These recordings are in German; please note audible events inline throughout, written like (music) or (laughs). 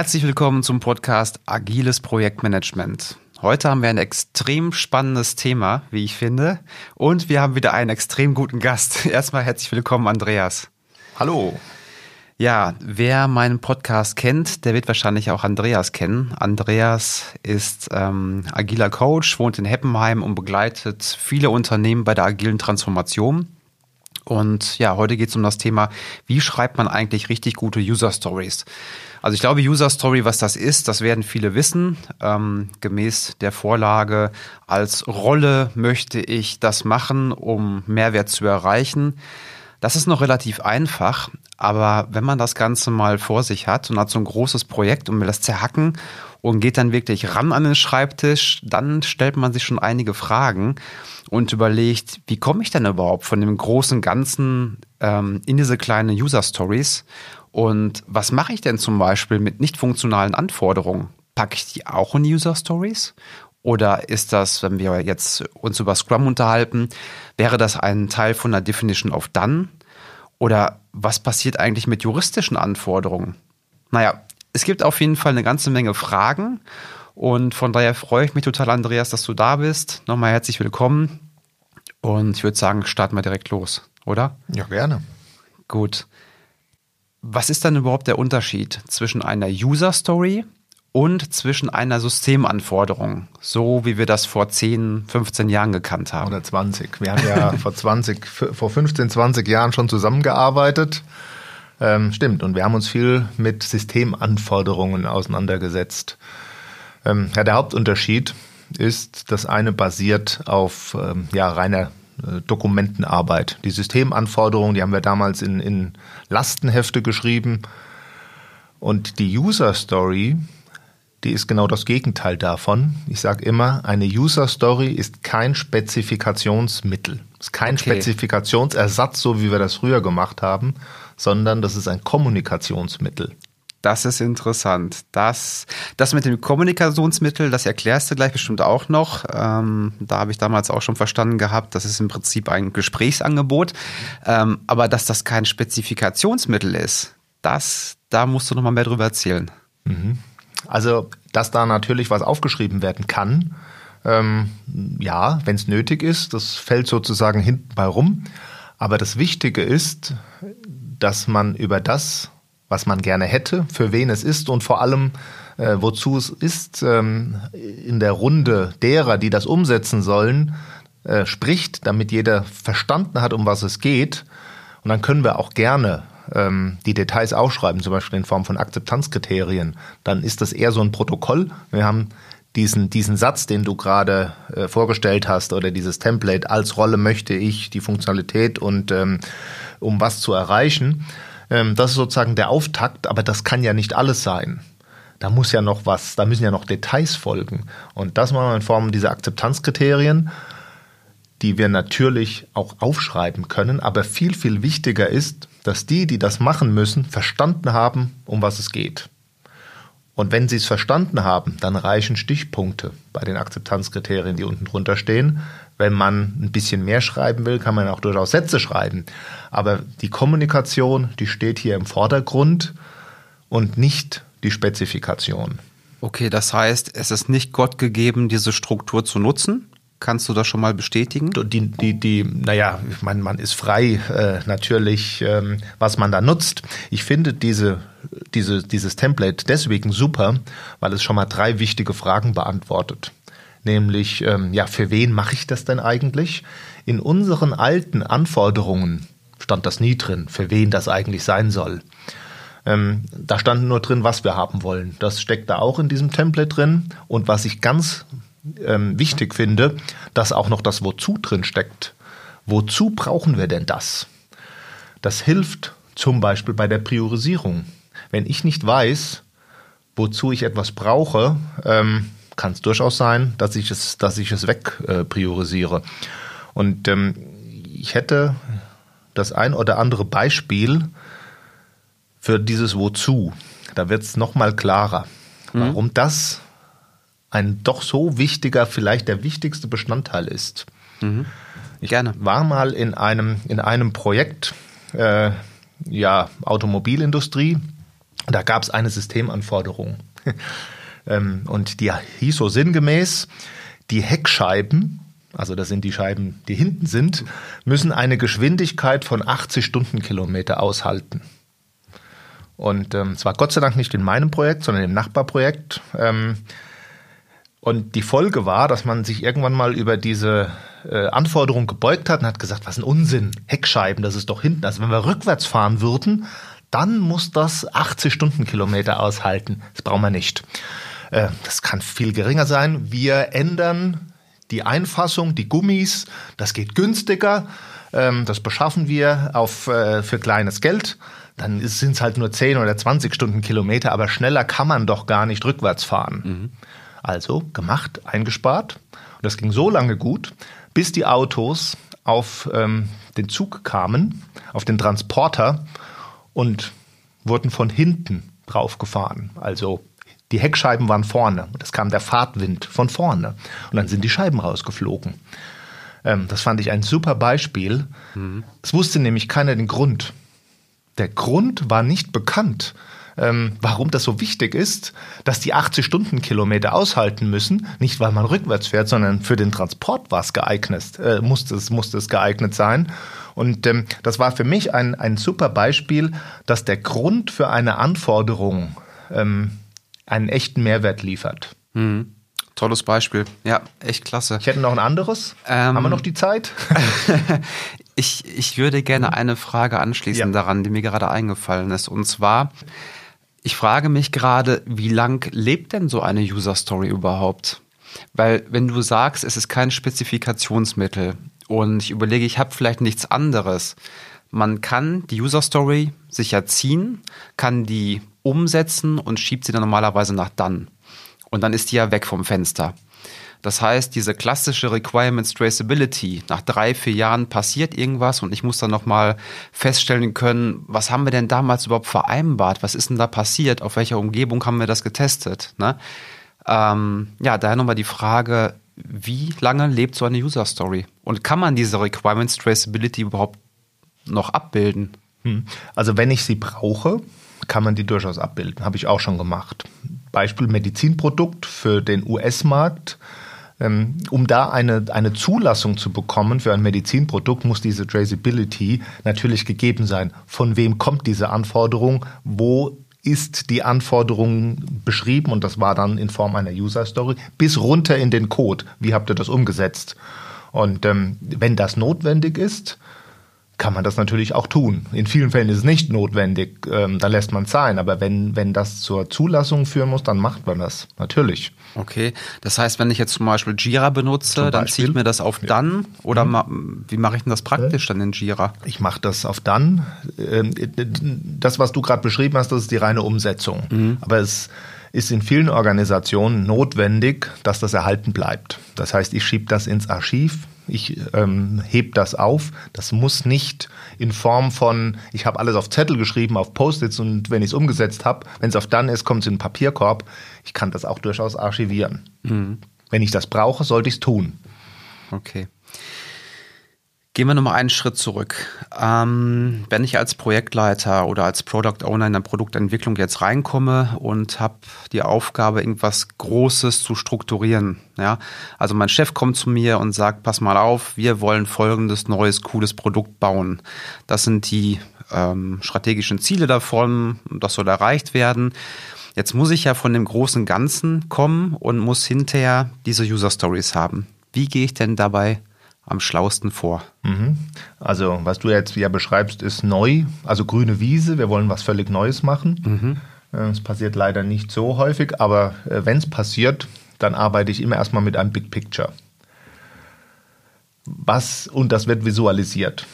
Herzlich willkommen zum Podcast Agiles Projektmanagement. Heute haben wir ein extrem spannendes Thema, wie ich finde. Und wir haben wieder einen extrem guten Gast. (laughs) Erstmal herzlich willkommen, Andreas. Hallo. Ja, wer meinen Podcast kennt, der wird wahrscheinlich auch Andreas kennen. Andreas ist ähm, agiler Coach, wohnt in Heppenheim und begleitet viele Unternehmen bei der agilen Transformation. Und ja, heute geht es um das Thema, wie schreibt man eigentlich richtig gute User Stories? Also ich glaube, User Story, was das ist, das werden viele wissen. Ähm, gemäß der Vorlage, als Rolle möchte ich das machen, um Mehrwert zu erreichen. Das ist noch relativ einfach, aber wenn man das Ganze mal vor sich hat und hat so ein großes Projekt und will das zerhacken und geht dann wirklich ran an den Schreibtisch, dann stellt man sich schon einige Fragen und überlegt, wie komme ich denn überhaupt von dem großen Ganzen ähm, in diese kleinen User Stories und was mache ich denn zum Beispiel mit nicht funktionalen Anforderungen? Packe ich die auch in User Stories? Oder ist das, wenn wir jetzt uns über Scrum unterhalten, wäre das ein Teil von der Definition of Done? Oder was passiert eigentlich mit juristischen Anforderungen? Naja, es gibt auf jeden Fall eine ganze Menge Fragen. Und von daher freue ich mich total, Andreas, dass du da bist. Nochmal herzlich willkommen. Und ich würde sagen, starten wir direkt los, oder? Ja, gerne. Gut. Was ist dann überhaupt der Unterschied zwischen einer User Story und zwischen einer Systemanforderung, so wie wir das vor 10, 15 Jahren gekannt haben? Oder 20. Wir haben ja (laughs) vor 20, vor 15, 20 Jahren schon zusammengearbeitet. Ähm, stimmt. Und wir haben uns viel mit Systemanforderungen auseinandergesetzt. Ähm, ja, der Hauptunterschied ist, das eine basiert auf ähm, ja, reiner äh, Dokumentenarbeit. Die Systemanforderungen, die haben wir damals in, in Lastenhefte geschrieben. Und die User Story, die ist genau das Gegenteil davon. Ich sage immer, eine User Story ist kein Spezifikationsmittel, ist kein okay. Spezifikationsersatz, so wie wir das früher gemacht haben, sondern das ist ein Kommunikationsmittel. Das ist interessant. Das, das mit dem Kommunikationsmittel, das erklärst du gleich bestimmt auch noch. Ähm, da habe ich damals auch schon verstanden gehabt, das ist im Prinzip ein Gesprächsangebot. Ähm, aber dass das kein Spezifikationsmittel ist, das, da musst du noch mal mehr drüber erzählen. Mhm. Also, dass da natürlich was aufgeschrieben werden kann, ähm, ja, wenn es nötig ist, das fällt sozusagen hinten bei rum. Aber das Wichtige ist, dass man über das was man gerne hätte, für wen es ist und vor allem, äh, wozu es ist, ähm, in der Runde derer, die das umsetzen sollen, äh, spricht, damit jeder verstanden hat, um was es geht. Und dann können wir auch gerne ähm, die Details aufschreiben, zum Beispiel in Form von Akzeptanzkriterien. Dann ist das eher so ein Protokoll. Wir haben diesen, diesen Satz, den du gerade äh, vorgestellt hast, oder dieses Template, als Rolle möchte ich die Funktionalität und ähm, um was zu erreichen. Ähm, das ist sozusagen der Auftakt, aber das kann ja nicht alles sein. Da muss ja noch was, da müssen ja noch Details folgen. Und das machen wir in Form dieser Akzeptanzkriterien, die wir natürlich auch aufschreiben können. Aber viel, viel wichtiger ist, dass die, die das machen müssen, verstanden haben, um was es geht. Und wenn sie es verstanden haben, dann reichen Stichpunkte bei den Akzeptanzkriterien, die unten drunter stehen. Wenn man ein bisschen mehr schreiben will, kann man auch durchaus Sätze schreiben. Aber die Kommunikation, die steht hier im Vordergrund und nicht die Spezifikation. Okay, das heißt, es ist nicht Gott gegeben, diese Struktur zu nutzen? Kannst du das schon mal bestätigen? Die, die, die, naja, man, man ist frei äh, natürlich, ähm, was man da nutzt. Ich finde diese, diese, dieses Template deswegen super, weil es schon mal drei wichtige Fragen beantwortet nämlich, ähm, ja, für wen mache ich das denn eigentlich? In unseren alten Anforderungen stand das nie drin, für wen das eigentlich sein soll. Ähm, da stand nur drin, was wir haben wollen. Das steckt da auch in diesem Template drin. Und was ich ganz ähm, wichtig finde, dass auch noch das Wozu drin steckt. Wozu brauchen wir denn das? Das hilft zum Beispiel bei der Priorisierung. Wenn ich nicht weiß, wozu ich etwas brauche, ähm, kann es durchaus sein, dass ich es, dass ich es wegpriorisiere. Äh, Und ähm, ich hätte das ein oder andere Beispiel für dieses Wozu. Da wird es nochmal klarer, mhm. warum das ein doch so wichtiger, vielleicht der wichtigste Bestandteil ist. Mhm. Ich Gerne. war mal in einem, in einem Projekt, äh, ja, Automobilindustrie, Da gab es eine Systemanforderung. (laughs) Ähm, und die hieß so sinngemäß, die Heckscheiben, also das sind die Scheiben, die hinten sind, müssen eine Geschwindigkeit von 80 Stundenkilometer aushalten. Und ähm, zwar Gott sei Dank nicht in meinem Projekt, sondern im Nachbarprojekt. Ähm, und die Folge war, dass man sich irgendwann mal über diese äh, Anforderung gebeugt hat und hat gesagt, was ein Unsinn, Heckscheiben, das ist doch hinten. Also wenn wir rückwärts fahren würden, dann muss das 80 Stundenkilometer aushalten. Das brauchen wir nicht. Äh, das kann viel geringer sein. Wir ändern die Einfassung, die Gummis, das geht günstiger. Ähm, das beschaffen wir auf, äh, für kleines Geld. Dann sind es halt nur 10 oder 20 Stundenkilometer, aber schneller kann man doch gar nicht rückwärts fahren. Mhm. Also gemacht, eingespart. Und das ging so lange gut, bis die Autos auf ähm, den Zug kamen, auf den Transporter und wurden von hinten draufgefahren. Also die Heckscheiben waren vorne und es kam der Fahrtwind von vorne und dann sind die Scheiben rausgeflogen. Ähm, das fand ich ein super Beispiel. Mhm. Es wusste nämlich keiner den Grund. Der Grund war nicht bekannt, ähm, warum das so wichtig ist, dass die 80 Stundenkilometer aushalten müssen. Nicht, weil man rückwärts fährt, sondern für den Transport war es geeignet, äh, musste, es, musste es geeignet sein. Und ähm, das war für mich ein, ein super Beispiel, dass der Grund für eine Anforderung ähm, einen echten Mehrwert liefert. Mhm. Tolles Beispiel. Ja, echt klasse. Ich hätte noch ein anderes. Ähm, Haben wir noch die Zeit? (laughs) ich, ich würde gerne eine Frage anschließen ja. daran, die mir gerade eingefallen ist. Und zwar, ich frage mich gerade, wie lang lebt denn so eine User Story überhaupt? Weil wenn du sagst, es ist kein Spezifikationsmittel und ich überlege, ich habe vielleicht nichts anderes, man kann die User Story sich erziehen, kann die umsetzen und schiebt sie dann normalerweise nach dann. Und dann ist die ja weg vom Fenster. Das heißt, diese klassische Requirements Traceability, nach drei, vier Jahren passiert irgendwas und ich muss dann nochmal feststellen können, was haben wir denn damals überhaupt vereinbart? Was ist denn da passiert? Auf welcher Umgebung haben wir das getestet? Ne? Ähm, ja, daher nochmal die Frage, wie lange lebt so eine User Story? Und kann man diese Requirements Traceability überhaupt noch abbilden? Hm. Also wenn ich sie brauche, kann man die durchaus abbilden. Habe ich auch schon gemacht. Beispiel Medizinprodukt für den US-Markt. Ähm, um da eine, eine Zulassung zu bekommen für ein Medizinprodukt, muss diese Traceability natürlich gegeben sein. Von wem kommt diese Anforderung? Wo ist die Anforderung beschrieben? Und das war dann in Form einer User Story bis runter in den Code. Wie habt ihr das umgesetzt? Und ähm, wenn das notwendig ist, kann man das natürlich auch tun. In vielen Fällen ist es nicht notwendig, ähm, da lässt man es sein. Aber wenn, wenn das zur Zulassung führen muss, dann macht man das, natürlich. Okay, das heißt, wenn ich jetzt zum Beispiel Jira benutze, Beispiel, dann ziehe ich mir das auf Done oder mhm. ma wie mache ich denn das praktisch dann in Jira? Ich mache das auf Done. Ähm, das, was du gerade beschrieben hast, das ist die reine Umsetzung. Mhm. Aber es ist in vielen Organisationen notwendig, dass das erhalten bleibt. Das heißt, ich schiebe das ins Archiv, ich ähm, heb das auf. Das muss nicht in Form von, ich habe alles auf Zettel geschrieben, auf Post-its und wenn ich es umgesetzt habe, wenn es auf dann ist, kommt es in den Papierkorb. Ich kann das auch durchaus archivieren. Mhm. Wenn ich das brauche, sollte ich es tun. Okay. Gehen wir nochmal einen Schritt zurück. Ähm, wenn ich als Projektleiter oder als Product Owner in der Produktentwicklung jetzt reinkomme und habe die Aufgabe, irgendwas Großes zu strukturieren, ja, also mein Chef kommt zu mir und sagt, pass mal auf, wir wollen folgendes neues, cooles Produkt bauen. Das sind die ähm, strategischen Ziele davon, das soll erreicht werden. Jetzt muss ich ja von dem großen Ganzen kommen und muss hinterher diese User Stories haben. Wie gehe ich denn dabei am schlausten vor? Mhm. Also, was du jetzt ja beschreibst, ist neu, also grüne Wiese. Wir wollen was völlig Neues machen. Mhm. Äh, es passiert leider nicht so häufig, aber äh, wenn es passiert, dann arbeite ich immer erstmal mit einem Big Picture. Was, und das wird visualisiert.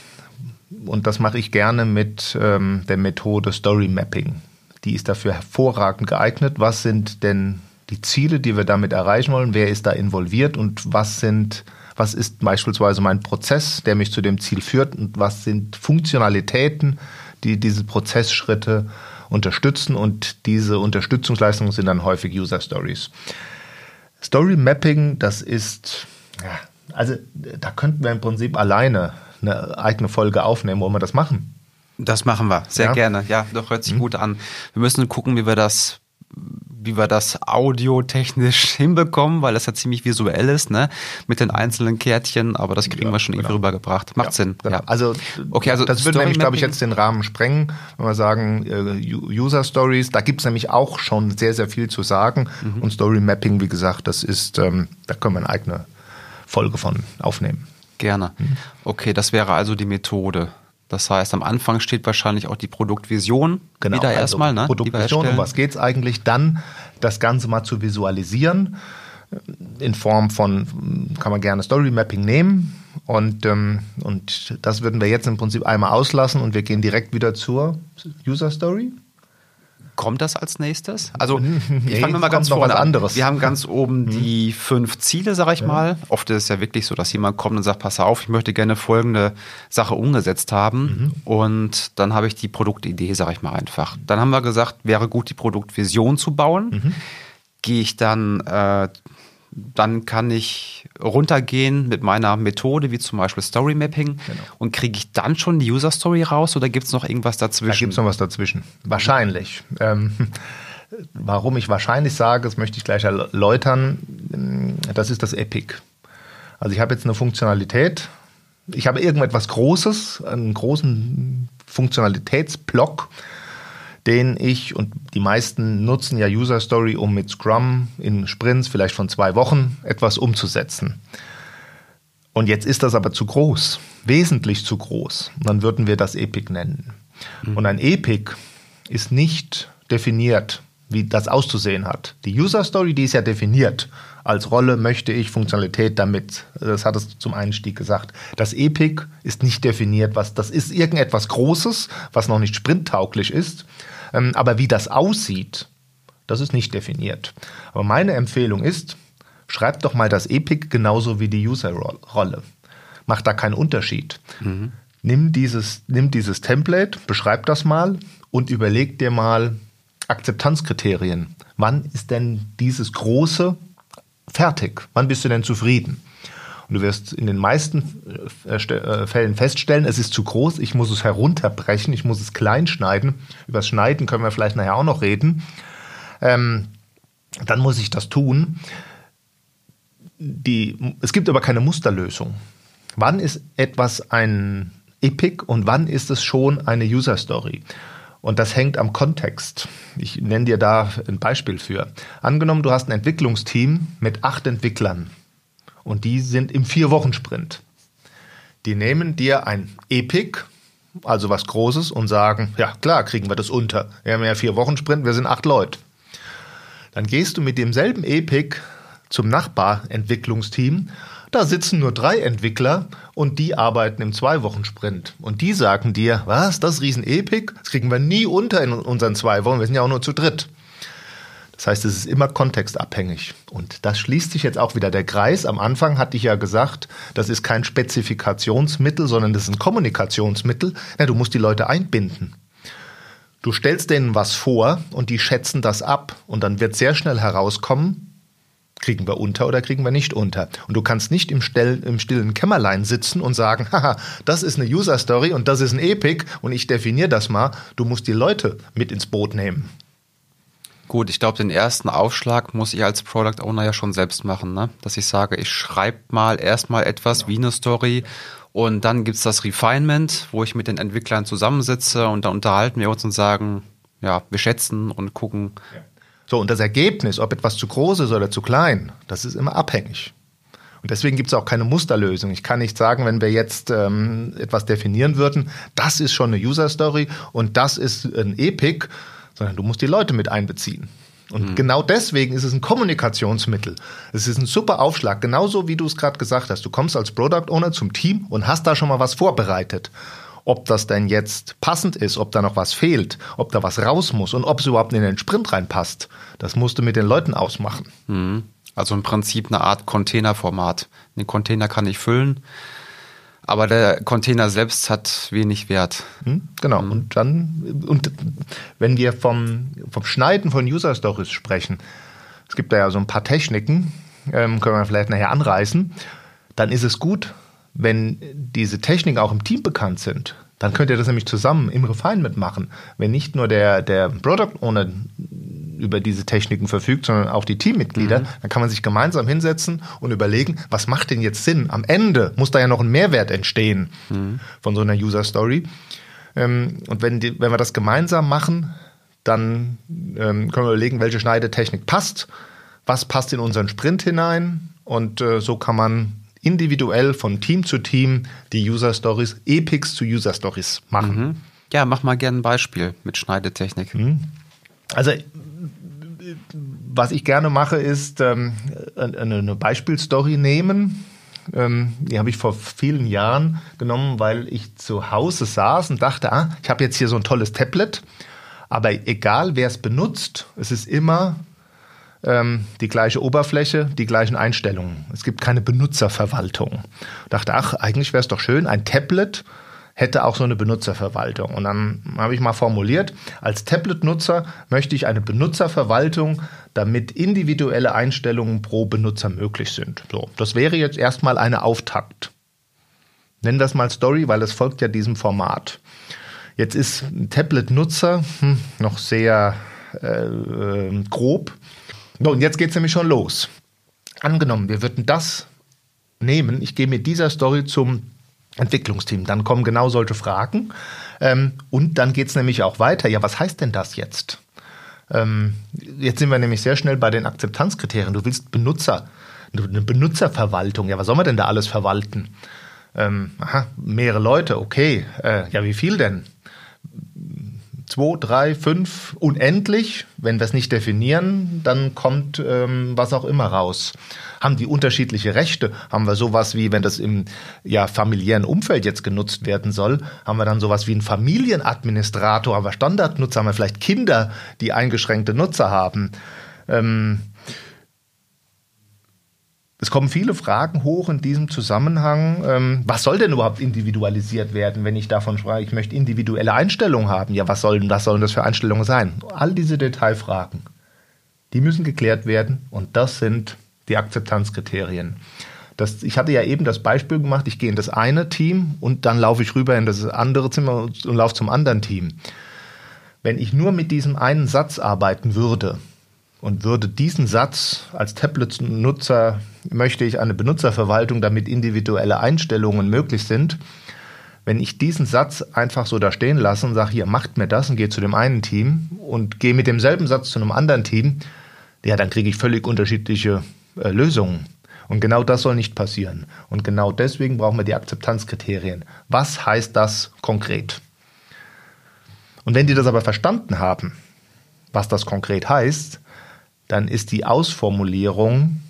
Und das mache ich gerne mit ähm, der Methode Story Mapping. Die ist dafür hervorragend geeignet. Was sind denn die Ziele, die wir damit erreichen wollen? Wer ist da involviert und was sind was ist beispielsweise mein Prozess, der mich zu dem Ziel führt und was sind Funktionalitäten, die diese Prozessschritte unterstützen und diese Unterstützungsleistungen sind dann häufig User Stories. Story Mapping, das ist, ja, also da könnten wir im Prinzip alleine eine eigene Folge aufnehmen, wo wir das machen. Das machen wir, sehr Ja? gerne. Ja, doch hört sich gut an. Wir müssen gucken, wie wir das wie wir das audiotechnisch (laughs) hinbekommen, weil das ja ziemlich visuell ist, ne? Mit den einzelnen Kärtchen, aber das kriegen Ja, wir schon irgendwie genau. rübergebracht. Macht Ja, Sinn. Genau. Ja. Also, Okay, also das würde nämlich, glaube ich, jetzt den Rahmen sprengen, wenn wir sagen, äh, User Stories, da gibt es nämlich auch schon sehr, sehr viel zu sagen. Mhm. Und Story Mapping, wie gesagt, das ist, ähm, da können wir eine eigene Folge von aufnehmen. Gerne. Mhm. Okay, das wäre also die Methode. Das heißt, am Anfang steht wahrscheinlich auch die Produktvision Genau, wieder also erstmal, ne? Produktvision, um was geht es eigentlich? Dann das Ganze mal zu visualisieren in Form von, kann man gerne Story Mapping nehmen und, ähm, und das würden wir jetzt im Prinzip einmal auslassen und wir gehen direkt wieder zur User Story. Kommt das als nächstes? Also, (laughs) Nee, ich fange mal ganz vorne an. anderes. Wir haben ganz oben die fünf Ziele, sag ich mal. Oft ist es ja wirklich so, dass jemand kommt und sagt, pass auf, ich möchte gerne folgende Sache umgesetzt haben. Mhm. Und dann habe ich die Produktidee, sag ich mal einfach. Dann haben wir gesagt, wäre gut, die Produktvision zu bauen. Mhm. Gehe ich dann, äh, dann kann ich runtergehen mit meiner Methode, wie zum Beispiel Story Mapping. Genau. Und kriege ich dann schon die User Story raus oder gibt es noch irgendwas Da dazwischen? gibt es noch was dazwischen. Wahrscheinlich. Ähm, (laughs) warum ich wahrscheinlich sage, das möchte ich gleich erläutern. Das ist das Epic. Also ich habe jetzt eine Funktionalität. Ich habe irgendetwas Großes, einen großen Funktionalitätsblock, den ich, und die meisten nutzen ja User Story, um mit Scrum in Sprints vielleicht von zwei Wochen etwas umzusetzen. Und jetzt ist das aber zu groß, wesentlich zu groß. Und dann würden wir das Epic nennen. Und ein Epic ist nicht definiert, wie das auszusehen hat. Die User Story, die ist ja definiert. Als Rolle möchte ich Funktionalität damit. Das hat es zum Einstieg gesagt. Das Epic ist nicht definiert. Was, das ist irgendetwas Großes, was noch nicht sprinttauglich ist. Ähm, Aber wie das aussieht, das ist nicht definiert. Aber meine Empfehlung ist, schreibt doch mal das Epic genauso wie die User-Rolle. Macht da keinen Unterschied. Nimm, dieses, nimm dieses Template, beschreib das mal und überleg dir mal Akzeptanzkriterien. Wann ist denn dieses Große fertig? Wann bist du denn zufrieden? Und du wirst in den meisten äh, St- äh, Fällen feststellen, es ist zu groß, ich muss es herunterbrechen, ich muss es klein schneiden. Über das Schneiden können wir vielleicht nachher auch noch reden. Ähm, dann muss ich das tun. Die, es gibt aber keine Musterlösung. Wann ist etwas ein Epic und wann ist es schon eine User Story? Und das hängt am Kontext. Ich nenne dir da ein Beispiel für. Angenommen, du hast ein Entwicklungsteam mit acht Entwicklern und die sind im Vier-Wochen-Sprint. Die nehmen dir ein Epic, also was Großes, und sagen, ja klar, kriegen wir das unter. Wir haben ja Vier-Wochen-Sprint, wir sind acht Leute. Dann gehst du mit demselben Epic zum Nachbarentwicklungsteam. Da sitzen nur drei Entwickler und die arbeiten im Zwei-Wochen-Sprint. Und die sagen dir, was, das Riesen-Epic, das kriegen wir nie unter in unseren zwei Wochen, wir sind ja auch nur zu dritt. Das heißt, es ist immer kontextabhängig. Und das schließt sich jetzt auch wieder der Kreis. Am Anfang hatte ich ja gesagt, das ist kein Spezifikationsmittel, sondern das ist ein Kommunikationsmittel. Ja, du musst die Leute einbinden. Du stellst denen was vor und die schätzen das ab. Und dann wird sehr schnell herauskommen, kriegen wir unter oder kriegen wir nicht unter. Und du kannst nicht im, Stell, im stillen Kämmerlein sitzen und sagen, (laughs) haha, das ist eine User Story und das ist ein Epic und ich definiere das mal. Du musst die Leute mit ins Boot nehmen. Gut, ich glaube, den ersten Aufschlag muss ich als Product Owner ja schon selbst machen, ne? dass ich sage, ich schreibe mal erstmal etwas wie eine Story und dann gibt's das Refinement, wo ich mit den Entwicklern zusammensitze und dann unterhalten wir uns und sagen, ja, wir schätzen und gucken. So, und das Ergebnis, ob etwas zu groß ist oder zu klein, das ist immer abhängig. Und deswegen gibt es auch keine Musterlösung. Ich kann nicht sagen, wenn wir jetzt ähm, etwas definieren würden, das ist schon eine User Story und das ist ein Epic, sondern du musst die Leute mit einbeziehen. Und genau deswegen ist es ein Kommunikationsmittel. Es ist ein super Aufschlag, genauso wie du es gerade gesagt hast. Du kommst als Product Owner zum Team und hast da schon mal was vorbereitet. Ob das denn jetzt passend ist, ob da noch was fehlt, ob da was raus muss und ob es überhaupt in den Sprint reinpasst, das musst du mit den Leuten ausmachen. Mhm. Also im Prinzip eine Art Containerformat. Den Container kann ich füllen, aber der Container selbst hat wenig Wert. Hm, Genau. Und dann, und wenn wir vom, vom Schneiden von User Stories sprechen, es gibt da ja so ein paar Techniken, ähm, können wir vielleicht nachher anreißen, dann ist es gut, wenn diese Techniken auch im Team bekannt sind. Dann könnt ihr das nämlich zusammen im Refinement machen. Wenn nicht nur der, der Product Owner über diese Techniken verfügt, sondern auch die Teammitglieder, mhm. dann kann man sich gemeinsam hinsetzen und überlegen, was macht denn jetzt Sinn? Am Ende muss da ja noch ein Mehrwert entstehen mhm. von so einer User Story. Ähm, und wenn, die, wenn wir das gemeinsam machen, dann ähm, können wir überlegen, welche Schneidetechnik passt, was passt in unseren Sprint hinein und äh, so kann man individuell von Team zu Team die User Stories, Epics zu User Stories machen. Mhm. Ja, mach mal gerne ein Beispiel mit Schneidetechnik. Mhm. Also was ich gerne mache, ist ähm, eine Beispielstory nehmen. Ähm, die habe ich vor vielen Jahren genommen, weil ich zu Hause saß und dachte, ah, ich habe jetzt hier so ein tolles Tablet, aber egal wer es benutzt, es ist immer ähm, die gleiche Oberfläche, die gleichen Einstellungen. Es gibt keine Benutzerverwaltung. Ich dachte, ach, eigentlich wäre es doch schön, ein Tablet hätte auch so eine Benutzerverwaltung. Und dann habe ich mal formuliert, als Tablet-Nutzer möchte ich eine Benutzerverwaltung, damit individuelle Einstellungen pro Benutzer möglich sind. So, das wäre jetzt erstmal eine Auftakt. Nennen das mal Story, weil es folgt ja diesem Format. Jetzt ist ein Tablet-Nutzer hm, noch sehr äh, grob. So, und jetzt geht es nämlich schon los. Angenommen, wir würden das nehmen, ich gehe mit dieser Story zum Entwicklungsteam. Dann kommen genau solche Fragen. Ähm, und dann geht es nämlich auch weiter. Ja, was heißt denn das jetzt? Ähm, jetzt sind wir nämlich sehr schnell bei den Akzeptanzkriterien. Du willst Benutzer, eine Benutzerverwaltung. Ja, was soll man denn da alles verwalten? Ähm, aha, mehrere Leute, okay. Äh, ja, wie viel denn? Zwei, drei, fünf, unendlich. Wenn wir es nicht definieren, dann kommt ähm, was auch immer raus. Haben die unterschiedliche Rechte? Haben wir sowas wie, wenn das im ja, familiären Umfeld jetzt genutzt werden soll, haben wir dann sowas wie einen Familienadministrator, haben wir Standardnutzer, haben wir vielleicht Kinder, die eingeschränkte Nutzer haben. Ähm, es kommen viele Fragen hoch in diesem Zusammenhang. Ähm, was soll denn überhaupt individualisiert werden, wenn ich davon spreche, ich möchte individuelle Einstellungen haben? Ja, was sollen, was sollen das für Einstellungen sein? All diese Detailfragen, die müssen geklärt werden und das sind die Akzeptanzkriterien. Das, ich hatte ja eben das Beispiel gemacht, ich gehe in das eine Team und dann laufe ich rüber in das andere Zimmer und laufe zum anderen Team. Wenn ich nur mit diesem einen Satz arbeiten würde, und würde diesen Satz als Tablet-Nutzer möchte ich eine Benutzerverwaltung, damit individuelle Einstellungen möglich sind. Wenn ich diesen Satz einfach so da stehen lasse und sage, hier, macht mir das und gehe zu dem einen Team und gehe mit demselben Satz zu einem anderen Team, ja, dann kriege ich völlig unterschiedliche äh, Lösungen. Und genau das soll nicht passieren. Und genau deswegen brauchen wir die Akzeptanzkriterien. Was heißt das konkret? Und wenn die das aber verstanden haben, was das konkret heißt, dann ist die Ausformulierung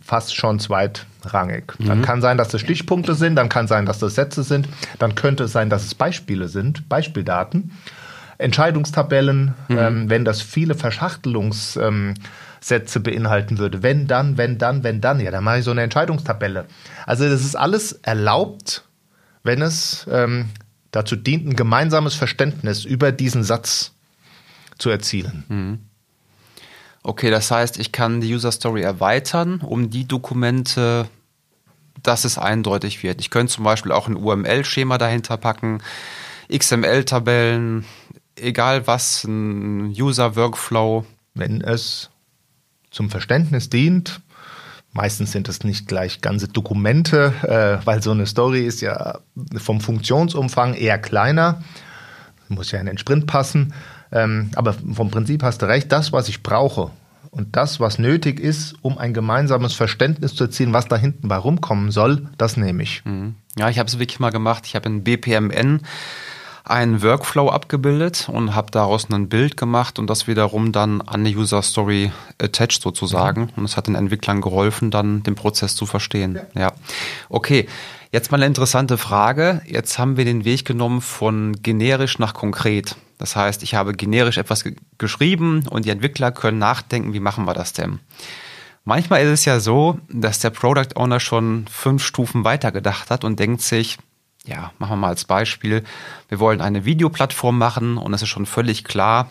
fast schon zweitrangig. Mhm. Dann kann sein, dass das Stichpunkte sind, dann kann sein, dass das Sätze sind, dann könnte es sein, dass es Beispiele sind, Beispieldaten. Entscheidungstabellen, mhm. ähm, wenn das viele Verschachtelungssätze ähm, beinhalten würde. Wenn dann, wenn dann, wenn dann, ja, dann mache ich so eine Entscheidungstabelle. Also das ist alles erlaubt, wenn es ähm, dazu dient, ein gemeinsames Verständnis über diesen Satz zu erzielen. Mhm. Okay, das heißt, ich kann die User Story erweitern, um die Dokumente, dass es eindeutig wird. Ich könnte zum Beispiel auch ein UML-Schema dahinter packen, XML-Tabellen, egal was, ein User-Workflow. Wenn es zum Verständnis dient, meistens sind es nicht gleich ganze Dokumente, äh, weil so eine Story ist ja vom Funktionsumfang eher kleiner, muss ja in den Sprint passen. Ähm, aber vom Prinzip hast du recht, das, was ich brauche und das, was nötig ist, um ein gemeinsames Verständnis zu erzielen, was da hinten bei rumkommen soll, das nehme ich. Mhm. Ja, ich habe es wirklich mal gemacht. Ich habe in BPMN einen Workflow abgebildet und habe daraus ein Bild gemacht und das wiederum dann an eine User Story attached sozusagen. Mhm. Und es hat den Entwicklern geholfen, dann den Prozess zu verstehen. Ja. ja. Okay. Jetzt mal eine interessante Frage. Jetzt haben wir den Weg genommen von generisch nach konkret. Das heißt, ich habe generisch etwas ge geschrieben und die Entwickler können nachdenken, wie machen wir das denn? Manchmal ist es ja so, dass der Product Owner schon fünf Stufen weiter gedacht hat und denkt sich, ja, machen wir mal als Beispiel, wir wollen eine Videoplattform machen und es ist schon völlig klar,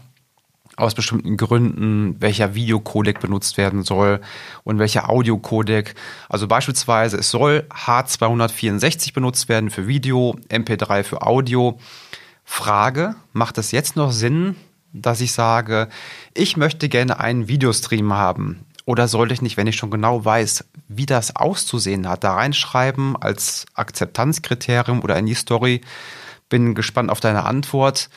aus bestimmten Gründen, welcher Videocodec benutzt werden soll und welcher Audiocodec. Also beispielsweise, es soll H264 benutzt werden für Video, MP3 für Audio. Frage, macht es jetzt noch Sinn, dass ich sage, ich möchte gerne einen Videostream haben? Oder sollte ich nicht, wenn ich schon genau weiß, wie das auszusehen hat, da reinschreiben als Akzeptanzkriterium oder in die Story? Bin gespannt auf deine Antwort.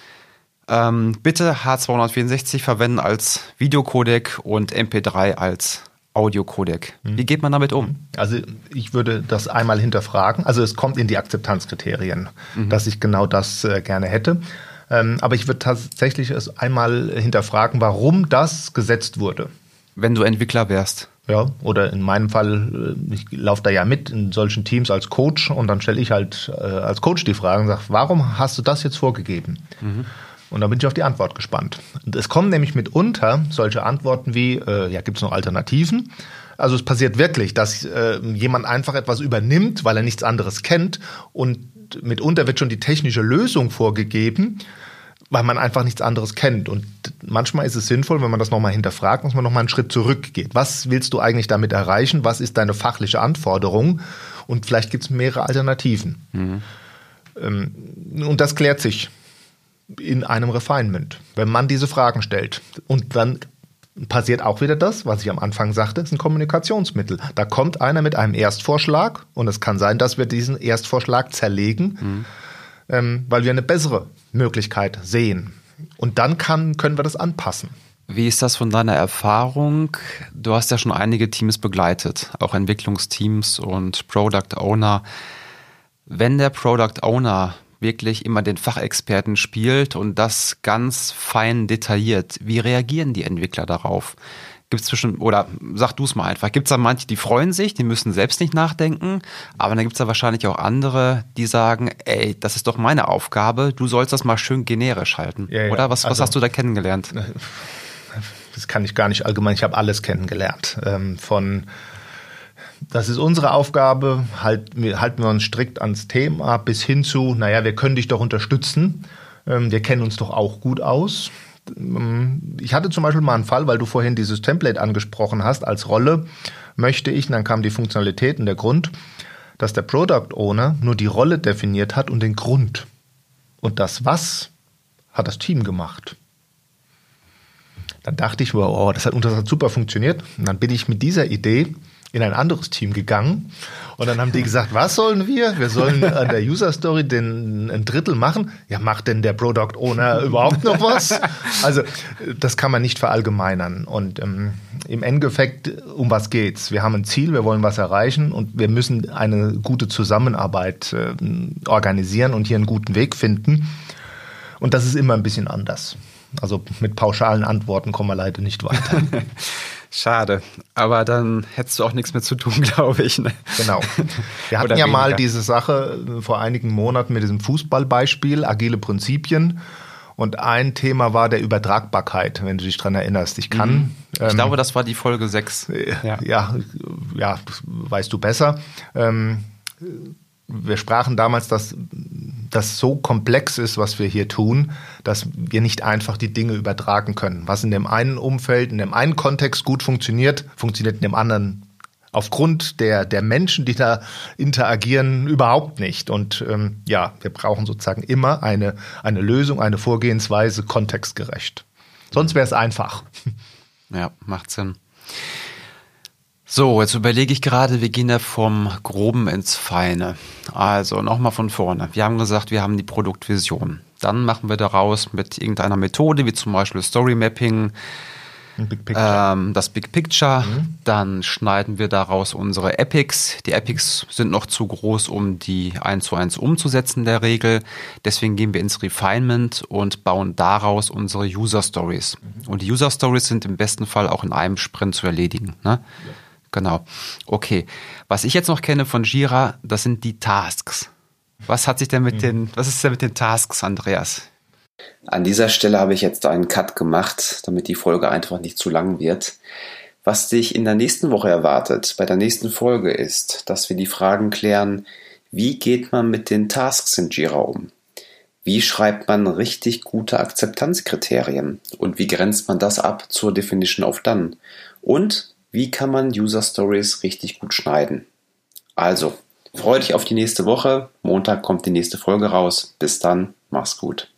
Ähm, bitte H264 verwenden als Videocodec und MP3 als Audiocodec. Wie geht man damit um? Also ich würde das einmal hinterfragen. Also es kommt in die Akzeptanzkriterien, mhm. dass ich genau das äh, gerne hätte. Ähm, aber ich würde tatsächlich es einmal hinterfragen, warum das gesetzt wurde. Wenn du Entwickler wärst. Ja, oder in meinem Fall, äh, ich laufe da ja mit in solchen Teams als Coach und dann stelle ich halt äh, als Coach die Fragen und sage, warum hast du das jetzt vorgegeben? Mhm. Und da bin ich auf die Antwort gespannt. Es kommen nämlich mitunter solche Antworten wie, äh, ja, gibt es noch Alternativen? Also es passiert wirklich, dass äh, jemand einfach etwas übernimmt, weil er nichts anderes kennt und mitunter wird schon die technische Lösung vorgegeben, weil man einfach nichts anderes kennt. Und manchmal ist es sinnvoll, wenn man das nochmal hinterfragt, dass man nochmal einen Schritt zurückgeht. Was willst du eigentlich damit erreichen? Was ist deine fachliche Anforderung? Und vielleicht gibt es mehrere Alternativen. Mhm. Ähm, und das klärt sich in einem Refinement, wenn man diese Fragen stellt. Und dann passiert auch wieder das, was ich am Anfang sagte, ist ein Kommunikationsmittel. Da kommt einer mit einem Erstvorschlag und es kann sein, dass wir diesen Erstvorschlag zerlegen, mhm. ähm, weil wir eine bessere Möglichkeit sehen. Und dann kann, können wir das anpassen. Wie ist das von deiner Erfahrung? Du hast ja schon einige Teams begleitet, auch Entwicklungsteams und Product Owner. Wenn der Product Owner wirklich immer den Fachexperten spielt und das ganz fein detailliert. Wie reagieren die Entwickler darauf? Gibt es zwischen, oder sag du es mal einfach, gibt es da manche, die freuen sich, die müssen selbst nicht nachdenken, aber dann gibt es da wahrscheinlich auch andere, die sagen, ey, das ist doch meine Aufgabe, du sollst das mal schön generisch halten. Ja, ja. Oder was, also, was hast du da kennengelernt? (laughs) Das kann ich gar nicht allgemein, ich habe alles kennengelernt. Ähm, von das ist unsere Aufgabe, halt, halten wir uns strikt ans Thema bis hin zu, naja, wir können dich doch unterstützen, ähm, wir kennen uns doch auch gut aus. Ähm, ich hatte zum Beispiel mal einen Fall, weil du vorhin dieses Template angesprochen hast, als Rolle möchte ich, und dann kam die Funktionalität und der Grund, dass der Product Owner nur die Rolle definiert hat und den Grund. Und das Was hat das Team gemacht. Dann dachte ich, wow, das hat, das hat super funktioniert. Und dann bin ich mit dieser Idee in ein anderes Team gegangen und dann haben die gesagt, was sollen wir? Wir sollen an der User Story den ein Drittel machen. Ja, macht denn der Product Owner überhaupt noch was? Also das kann man nicht verallgemeinern. Und ähm, im Endeffekt, um was geht's? Wir haben ein Ziel, wir wollen was erreichen und wir müssen eine gute Zusammenarbeit äh, organisieren und hier einen guten Weg finden. Und das ist immer ein bisschen anders. Also mit pauschalen Antworten kommen wir leider nicht weiter. (laughs) Schade. Aber dann hättest du auch nichts mehr zu tun, (laughs) glaube ich. Ne? Genau. Wir (laughs) hatten ja weniger. mal diese Sache äh, vor einigen Monaten mit diesem Fußballbeispiel, agile Prinzipien. Und ein Thema war der Übertragbarkeit, wenn du dich daran erinnerst. Ich kann. Mhm. Ich ähm, glaube, das war die Folge 6. Äh, ja, ja, ja weißt du besser. Ähm, wir sprachen damals, dass das so komplex ist, was wir hier tun, dass wir nicht einfach die Dinge übertragen können. Was in dem einen Umfeld, in dem einen Kontext gut funktioniert, funktioniert in dem anderen aufgrund der, der Menschen, die da interagieren, überhaupt nicht. Und ähm, ja, wir brauchen sozusagen immer eine, eine Lösung, eine Vorgehensweise kontextgerecht. Sonst wäre es einfach. Ja, macht Sinn. So, jetzt überlege ich gerade, wir gehen ja vom Groben ins Feine. Also nochmal von vorne. Wir haben gesagt, wir haben die Produktvision. Dann machen wir daraus mit irgendeiner Methode, wie zum Beispiel Story Mapping, Big ähm, das Big Picture. Mhm. Dann schneiden wir daraus unsere Epics. Die Epics sind noch zu groß, um die eins zu eins umzusetzen in der Regel. Deswegen gehen wir ins Refinement und bauen daraus unsere User Stories. Mhm. Und die User Stories sind im besten Fall auch in einem Sprint zu erledigen. Ne? Ja. Genau. Okay. Was ich jetzt noch kenne von Jira, das sind die Tasks. Was hat sich denn mit mhm. den, was ist denn mit den Tasks, Andreas? An dieser Stelle habe ich jetzt einen Cut gemacht, damit die Folge einfach nicht zu lang wird. Was dich in der nächsten Woche erwartet, bei der nächsten Folge ist, dass wir die Fragen klären, wie geht man mit den Tasks in Jira um? Wie schreibt man richtig gute Akzeptanzkriterien? Und wie grenzt man das ab zur Definition of Done? Und wie kann man User Stories richtig gut schneiden? Also, freue dich auf die nächste Woche. Montag kommt die nächste Folge raus. Bis dann, mach's gut.